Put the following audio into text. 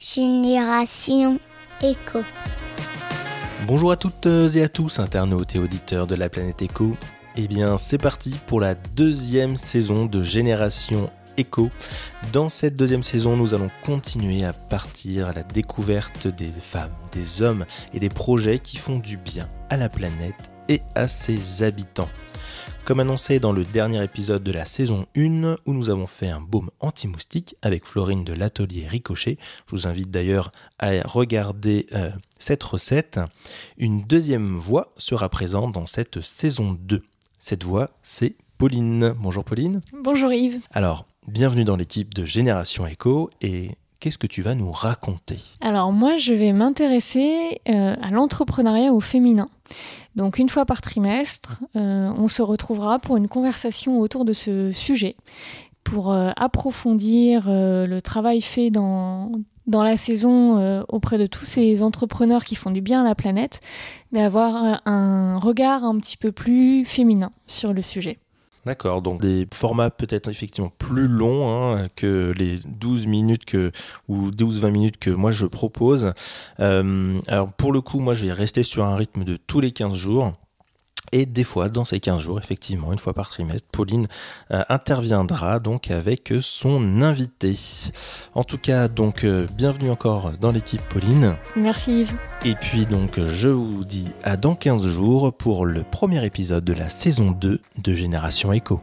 Génération Éco. Bonjour à toutes et à tous, internautes et auditeurs de la planète Éco. Eh bien, c'est parti pour la deuxième saison de Génération Éco. Dans cette deuxième saison, nous allons continuer à partir à la découverte des femmes, des hommes et des projets qui font du bien à la planète et à ses habitants. Comme annoncé dans le dernier épisode de la saison 1 où nous avons fait un baume anti-moustique avec Florine de l'atelier Ricochet, je vous invite d'ailleurs à regarder euh, cette recette, une deuxième voix sera présente dans cette saison 2. Cette voix, c'est Pauline. Bonjour Pauline. Bonjour Yves. Alors, bienvenue dans l'équipe de Génération Echo et qu'est-ce que tu vas nous raconter? Alors moi, je vais m'intéresser euh, à l'entrepreneuriat au féminin. Donc une fois par trimestre, euh, on se retrouvera pour une conversation autour de ce sujet, pour euh, approfondir le travail fait dans, dans la saison auprès de tous ces entrepreneurs qui font du bien à la planète, mais avoir un regard un petit peu plus féminin sur le sujet. D'accord, donc des formats peut-être effectivement plus longs hein, que les 12 minutes que, ou 12-20 minutes que moi je propose. Euh, alors pour le coup, moi je vais rester sur un rythme de tous les 15 jours. Et des fois, dans ces 15 jours, effectivement, une fois par trimestre, Pauline euh, interviendra donc avec son invité. En tout cas, donc, euh, bienvenue encore dans l'équipe Pauline. Merci Yves. Et puis donc, je vous dis à dans 15 jours pour le premier épisode de la saison 2 de Génération Echo.